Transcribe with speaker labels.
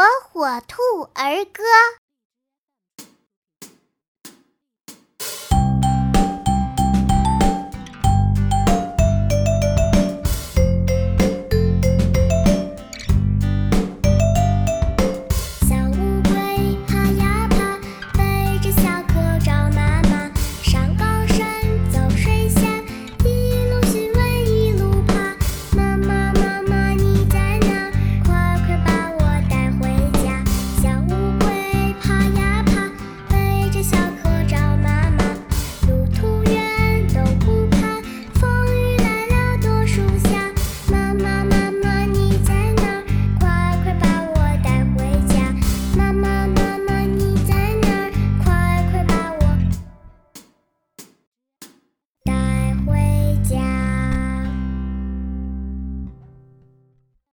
Speaker 1: 火火兔儿歌。